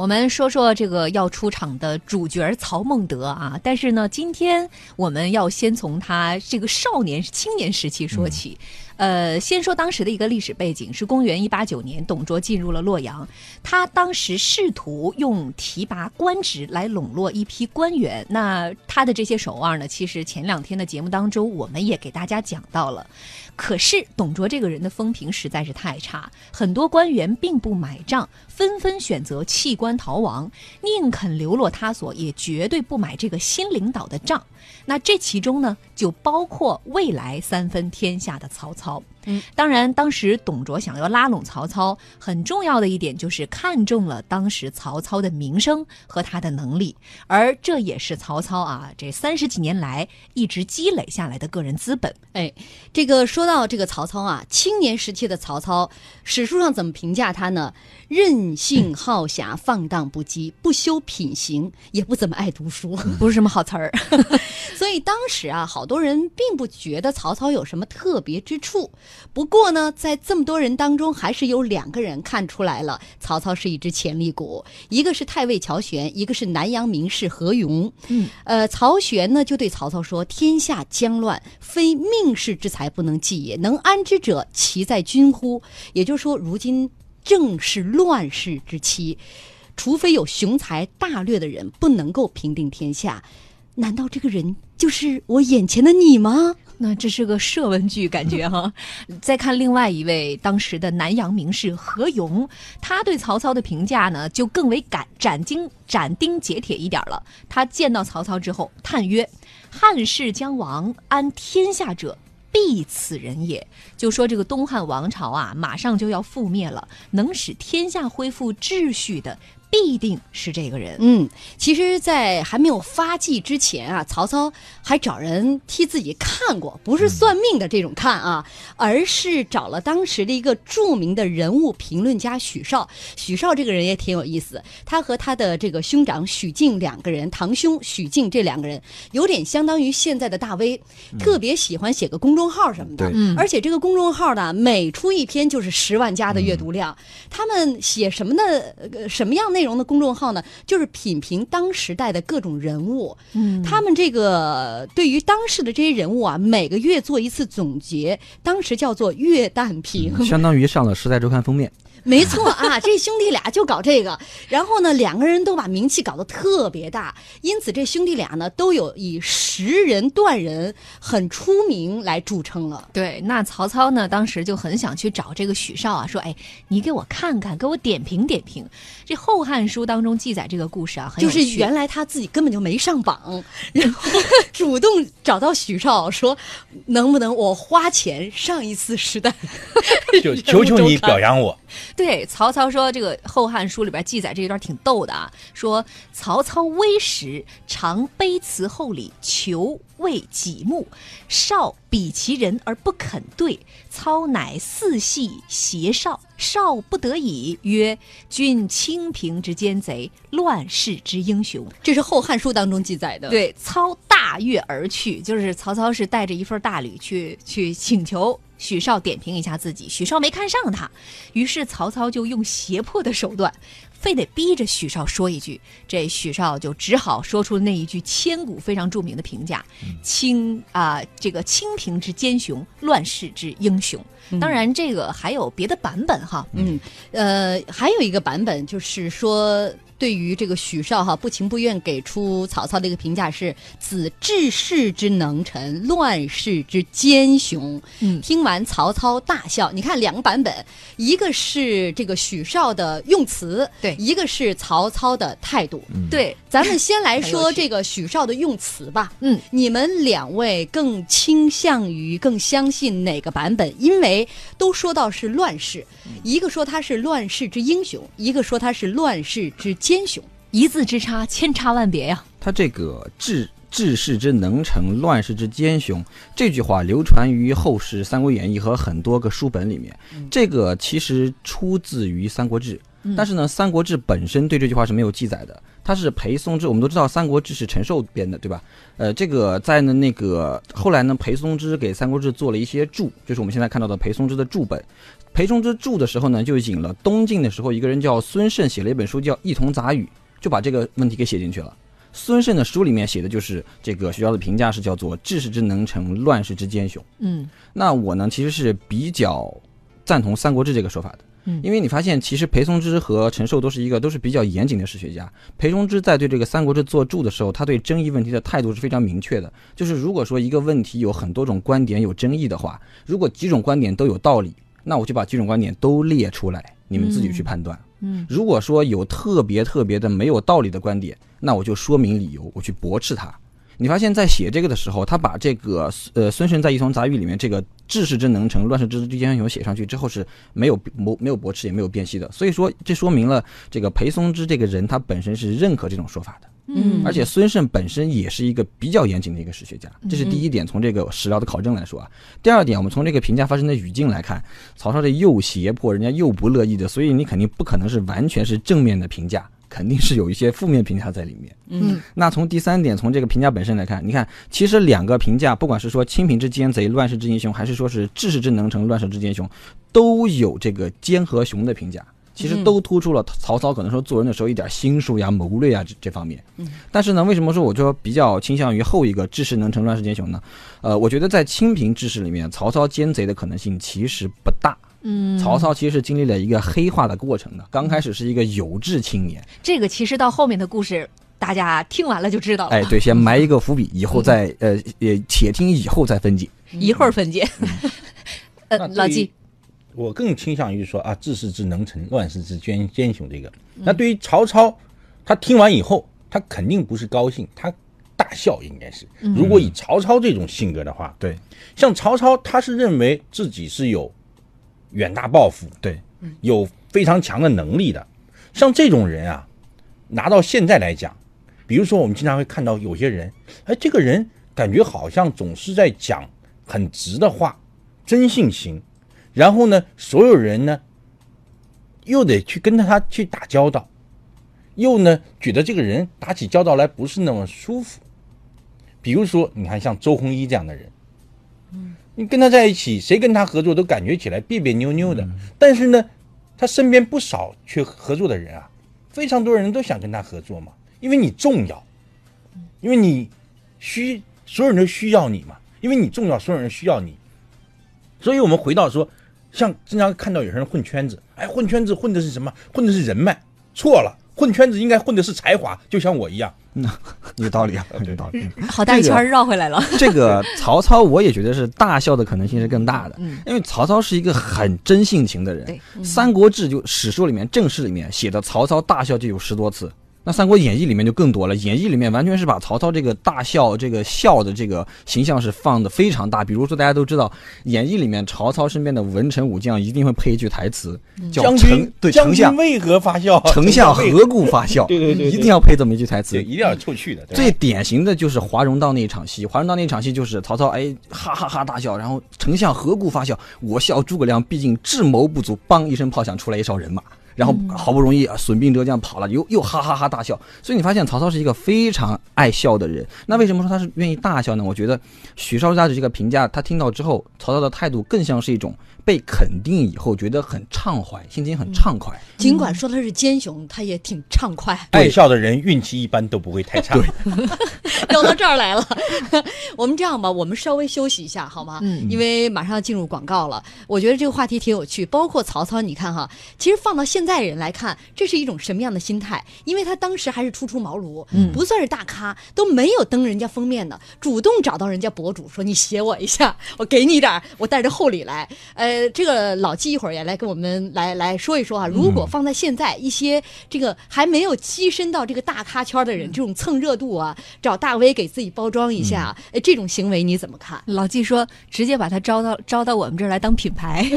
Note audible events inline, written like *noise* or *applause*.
我们说说这个要出场的主角曹孟德啊，但是呢，今天我们要先从他这个少年、青年时期说起。呃，先说当时的一个历史背景，是公元一八九年，董卓进入了洛阳，他当时试图用提拔官职来笼络一批官员。那他的这些手腕呢，其实前两天的节目当中，我们也给大家讲到了。可是董卓这个人的风评实在是太差，很多官员并不买账，纷纷选择弃官逃亡，宁肯流落他所，也绝对不买这个新领导的账。那这其中呢，就包括未来三分天下的曹操。嗯，当然，当时董卓想要拉拢曹操，很重要的一点就是看中了当时曹操的名声和他的能力，而这也是曹操啊这三十几年来一直积累下来的个人资本。哎，这个说到这个曹操啊，青年时期的曹操，史书上怎么评价他呢？任性好侠，放荡不羁，不修品行，也不怎么爱读书，不是什么好词儿。*laughs* 所以当时啊，好多人并不觉得曹操有什么特别之处。不过呢，在这么多人当中，还是有两个人看出来了，曹操是一只潜力股。一个是太尉乔玄，一个是南阳名士何勇。嗯，呃，曹玄呢就对曹操说：“天下将乱，非命世之才不能济也，能安之者，其在君乎？”也就是说，如今正是乱世之期，除非有雄才大略的人，不能够平定天下。难道这个人就是我眼前的你吗？那这是个设问句，感觉哈。*laughs* 再看另外一位当时的南阳名士何勇，他对曹操的评价呢，就更为斩斩钉斩钉截铁一点了。他见到曹操之后，叹曰：“汉室将亡，安天下者，必此人也。”就说这个东汉王朝啊，马上就要覆灭了，能使天下恢复秩序的。必定是这个人。嗯，其实，在还没有发迹之前啊，曹操还找人替自己看过，不是算命的这种看啊，而是找了当时的一个著名的人物评论家许绍。许绍这个人也挺有意思，他和他的这个兄长许靖两个人，堂兄许靖这两个人，有点相当于现在的大 V，特别喜欢写个公众号什么的。嗯，而且这个公众号呢，每出一篇就是十万加的阅读量。他们写什么的，什么样内容的公众号呢？就是品评当时代的各种人物。嗯，他们这个对于当时的这些人物啊，每个月做一次总结，当时叫做月旦评，相当于上了《时代周刊》封面。没错啊，这兄弟俩就搞这个，然后呢，两个人都把名气搞得特别大，因此这兄弟俩呢都有以识人断人很出名来著称了。对，那曹操呢，当时就很想去找这个许绍啊，说：“哎，你给我看看，给我点评点评。”这《后汉书》当中记载这个故事啊，很就是原来他自己根本就没上榜，*laughs* 然后主动找到许绍说：“能不能我花钱上一次《时代 *laughs*》，就求求你表扬我。”对曹操说：“这个《后汉书》里边记载这一段挺逗的啊，说曹操微时常卑辞厚礼，求为己目，少比其人而不肯对，操乃四系邪少，少不得已曰：‘君清平之奸贼，乱世之英雄。’这是《后汉书》当中记载的。对，操大悦而去，就是曹操是带着一份大礼去去请求。”许绍点评一下自己，许绍没看上他，于是曹操就用胁迫的手段，非得逼着许绍说一句，这许绍就只好说出那一句千古非常著名的评价：清啊，这个清平之奸雄，乱世之英雄。当然，这个还有别的版本哈，嗯，呃，还有一个版本就是说。对于这个许绍哈不情不愿给出曹操的一个评价是“子治世之能臣，乱世之奸雄”。嗯，听完曹操大笑。你看两个版本，一个是这个许绍的用词，对，一个是曹操的态度。对，咱们先来说这个许绍的用词吧。嗯，你们两位更倾向于、更相信哪个版本？因为都说到是乱世，一个说他是乱世之英雄，一个说他是乱世之。奸雄一字之差，千差万别呀。他这个治治世之能臣，乱世之奸雄，这句话流传于后世《三国演义》和很多个书本里面。这个其实出自于《三国志》，但是呢，《三国志》本身对这句话是没有记载的。他是裴松之，我们都知道《三国志》是陈寿编的，对吧？呃，这个在呢那个后来呢，裴松之给《三国志》做了一些注，就是我们现在看到的裴松之的注本。裴松之注的时候呢，就引了东晋的时候一个人叫孙慎写了一本书叫《异同杂语》，就把这个问题给写进去了。孙慎的书里面写的就是这个学校的评价是叫做“治世之能臣，乱世之奸雄”。嗯那我呢，其实是比较赞同《三国志》这个说法的。嗯因为你发现，其实裴松之和陈寿都是一个都是比较严谨的史学家。裴松之在对这个《三国志》做注的时候，他对争议问题的态度是非常明确的。就是如果说一个问题有很多种观点有争议的话，如果几种观点都有道理，那我就把几种观点都列出来，你们自己去判断。嗯如果说有特别特别的没有道理的观点，那我就说明理由，我去驳斥他。你发现，在写这个的时候，他把这个呃孙慎在《一同杂语》里面这个“治世之能臣，乱世之奸雄”写上去之后是没有没没有驳斥也没有辨析的，所以说这说明了这个裴松之这个人他本身是认可这种说法的。嗯而且孙慎本身也是一个比较严谨的一个史学家，这是第一点。从这个史料的考证来说啊，第二点，我们从这个评价发生的语境来看，曹操这又胁迫，人家又不乐意的，所以你肯定不可能是完全是正面的评价，肯定是有一些负面评价在里面。嗯那从第三点，从这个评价本身来看，你看，其实两个评价，不管是说清平之奸贼、乱世之英雄，还是说是治世之能臣、乱世之奸雄，都有这个奸和雄的评价。其实都突出了曹操可能说做人的时候一点心术呀、谋略呀这这方面。但是呢，为什么说我就比较倾向于后一个治世能成、乱世奸雄呢？呃，我觉得在清平志士里面，曹操奸贼的可能性其实不大。嗯，曹操其实是经历了一个黑化的过程的，刚开始是一个有志青年，这个其实到后面的故事，大家听完了就知道了。哎，对，先埋一个伏笔，*laughs* 以后再呃也且听以后再分解。一会儿分解。*laughs* 呃，老纪，我更倾向于说啊，治世之能臣，乱世之奸奸雄这个。嗯那对于曹操，他听完以后，他肯定不是高兴，他大笑应该是。嗯如果以曹操这种性格的话，对像曹操，他是认为自己是有远大抱负，对，有非常强的能力的。像这种人啊，拿到现在来讲，比如说我们经常会看到有些人，哎，这个人感觉好像总是在讲很直的话，真性情，然后呢，所有人呢又得去跟他去打交道，又呢觉得这个人打起交道来不是那么舒服。比如说，你看像周鸿祎这样的人，嗯你跟他在一起，谁跟他合作都感觉起来别别扭扭的。但是呢，他身边不少去合作的人啊，非常多人都想跟他合作嘛，因为你重要，因为你需所有人都需要你嘛，因为你重要，所有人需要你。所以我们回到说，像经常看到有些人混圈子，哎，混圈子混的是什么？混的是人脉，错了，混圈子应该混的是才华，就像我一样。*laughs* 有道理啊，*laughs* 有道理。好大一圈儿绕回来了。这个曹操，我也觉得是大笑的可能性是更大的，因为曹操是一个很真性情的人。对《三国志》就史书里面正史里面写的曹操大笑就有十多次。那《三国演义》里面就更多了，《演义》里面完全是把曹操这个大笑、这个笑的这个形象是放的非常大。比如说，大家都知道，《演义》里面曹操身边的文臣武将一定会配一句台词，叫将丞军，将对丞相军，为何发笑？丞相 *laughs* 何故发笑？对对对对一定要配这么一句台词，。一定要有凑趣的。最典型的就是华容道那一场戏，华容道那一场戏就是曹操哎哈哈哈大笑，然后丞相何故发笑？我笑诸葛亮毕竟智谋不足，梆一声炮响出来一哨人马，然后好不容易啊损兵折将跑了，又又哈哈哈大笑。所以你发现曹操是一个非常爱笑的人。那为什么说他是愿意大笑呢？我觉得许绍家的这个评价，他听到之后，曹操的态度更像是一种被肯定以后觉得很畅怀，心情很畅快。尽管说他是奸雄，他也挺畅快。爱笑的人运气一般都不会太差。*laughs* *laughs* 聊到这儿来了，*laughs* 我们这样吧，我们稍微休息一下好吗？嗯因为马上要进入广告了。我觉得这个话题挺有趣，包括曹操，你看哈，其实放到现在人来看，这是一种什么样的心态？因为他当时还是初出茅庐，嗯不算是大咖，都没有登人家封面的，主动找到人家博主说：“你写我一下，我给你点儿，我带着厚礼来。”呃，这个老纪一会儿也来跟我们来来说一说啊，如果放在现在，一些这个还没有跻身到这个大咖圈的人，这种蹭热度啊，找大 V 给自己包装一下，哎，这种行为你怎么看？老纪说，直接把他招到招到我们这儿来当品牌。